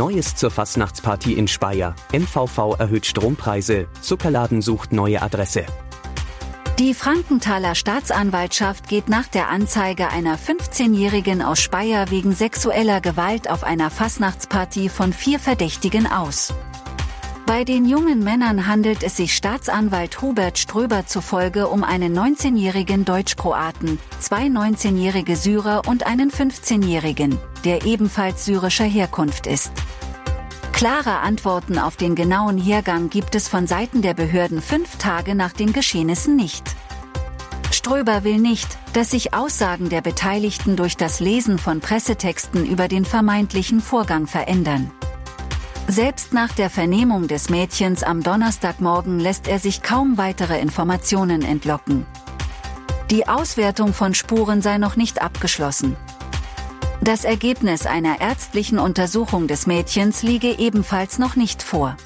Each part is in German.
Neues zur Fastnachtsparty in Speyer. MVV erhöht Strompreise. Zuckerladen sucht neue Adresse. Die Frankenthaler Staatsanwaltschaft geht nach der Anzeige einer 15-Jährigen aus Speyer wegen sexueller Gewalt auf einer Fastnachtsparty von vier Verdächtigen aus. Bei den jungen Männern handelt es sich Staatsanwalt Hubert Ströber zufolge um einen 19-jährigen Deutsch-Kroaten, zwei 19-jährige Syrer und einen 15-jährigen, der ebenfalls syrischer Herkunft ist. Klare Antworten auf den genauen Hergang gibt es von Seiten der Behörden fünf Tage nach den Geschehnissen nicht. Ströber will nicht, dass sich Aussagen der Beteiligten durch das Lesen von Pressetexten über den vermeintlichen Vorgang verändern. Selbst nach der Vernehmung des Mädchens am Donnerstagmorgen lässt er sich kaum weitere Informationen entlocken. Die Auswertung von Spuren sei noch nicht abgeschlossen. Das Ergebnis einer ärztlichen Untersuchung des Mädchens liege ebenfalls noch nicht vor.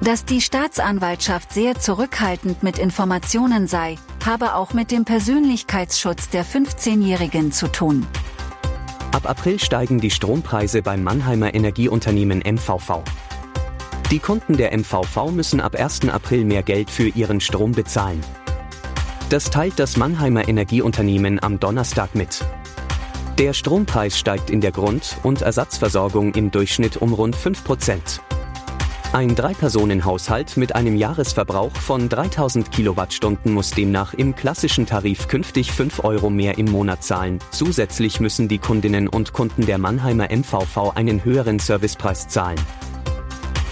Dass die Staatsanwaltschaft sehr zurückhaltend mit Informationen sei, habe auch mit dem Persönlichkeitsschutz der 15-Jährigen zu tun. Ab April steigen die Strompreise beim Mannheimer Energieunternehmen MVV. Die Kunden der MVV müssen ab 1. April mehr Geld für ihren Strom bezahlen. Das teilt das Mannheimer Energieunternehmen am Donnerstag mit. Der Strompreis steigt in der Grund- und Ersatzversorgung im Durchschnitt um rund 5 Prozent. Ein Drei-Personen-Haushalt mit einem Jahresverbrauch von 3000 Kilowattstunden muss demnach im klassischen Tarif künftig 5 Euro mehr im Monat zahlen. Zusätzlich müssen die Kundinnen und Kunden der Mannheimer MVV einen höheren Servicepreis zahlen.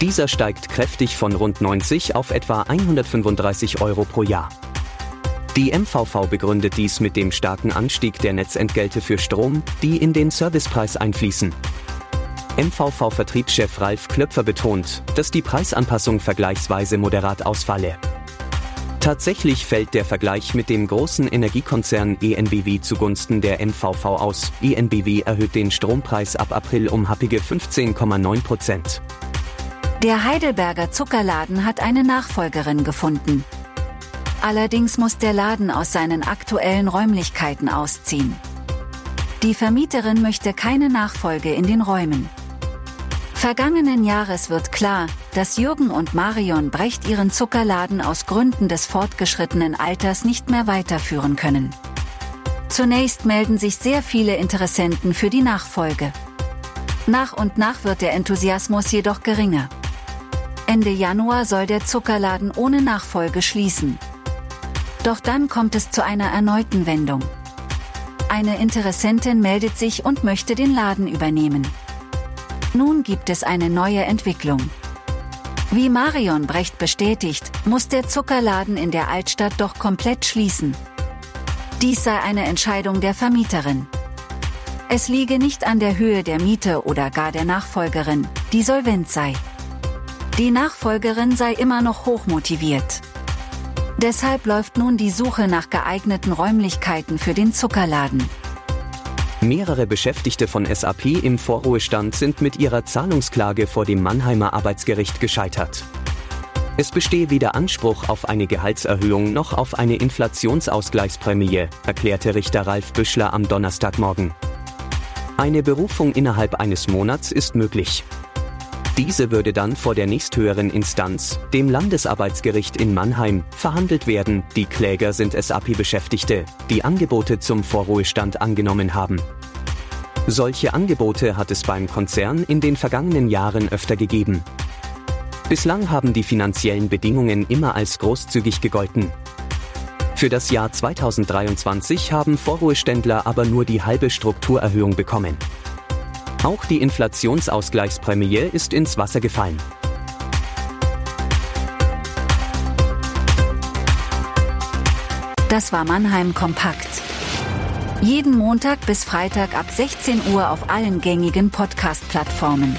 Dieser steigt kräftig von rund 90 auf etwa 135 Euro pro Jahr. Die MVV begründet dies mit dem starken Anstieg der Netzentgelte für Strom, die in den Servicepreis einfließen. MVV-Vertriebschef Ralf Klöpfer betont, dass die Preisanpassung vergleichsweise moderat ausfalle. Tatsächlich fällt der Vergleich mit dem großen Energiekonzern ENBW zugunsten der MVV aus. ENBW erhöht den Strompreis ab April um happige 15,9 Prozent. Der Heidelberger Zuckerladen hat eine Nachfolgerin gefunden. Allerdings muss der Laden aus seinen aktuellen Räumlichkeiten ausziehen. Die Vermieterin möchte keine Nachfolge in den Räumen. Vergangenen Jahres wird klar, dass Jürgen und Marion Brecht ihren Zuckerladen aus Gründen des fortgeschrittenen Alters nicht mehr weiterführen können. Zunächst melden sich sehr viele Interessenten für die Nachfolge. Nach und nach wird der Enthusiasmus jedoch geringer. Ende Januar soll der Zuckerladen ohne Nachfolge schließen. Doch dann kommt es zu einer erneuten Wendung. Eine Interessentin meldet sich und möchte den Laden übernehmen. Nun gibt es eine neue Entwicklung. Wie Marion Brecht bestätigt, muss der Zuckerladen in der Altstadt doch komplett schließen. Dies sei eine Entscheidung der Vermieterin. Es liege nicht an der Höhe der Miete oder gar der Nachfolgerin, die solvent sei. Die Nachfolgerin sei immer noch hochmotiviert. Deshalb läuft nun die Suche nach geeigneten Räumlichkeiten für den Zuckerladen. Mehrere Beschäftigte von SAP im Vorruhestand sind mit ihrer Zahlungsklage vor dem Mannheimer Arbeitsgericht gescheitert. Es bestehe weder Anspruch auf eine Gehaltserhöhung noch auf eine Inflationsausgleichsprämie, erklärte Richter Ralf Büschler am Donnerstagmorgen. Eine Berufung innerhalb eines Monats ist möglich. Diese würde dann vor der nächsthöheren Instanz, dem Landesarbeitsgericht in Mannheim, verhandelt werden. Die Kläger sind SAP-Beschäftigte, die Angebote zum Vorruhestand angenommen haben. Solche Angebote hat es beim Konzern in den vergangenen Jahren öfter gegeben. Bislang haben die finanziellen Bedingungen immer als großzügig gegolten. Für das Jahr 2023 haben Vorruheständler aber nur die halbe Strukturerhöhung bekommen. Auch die Inflationsausgleichsprämie ist ins Wasser gefallen. Das war Mannheim Kompakt. Jeden Montag bis Freitag ab 16 Uhr auf allen gängigen Podcast-Plattformen.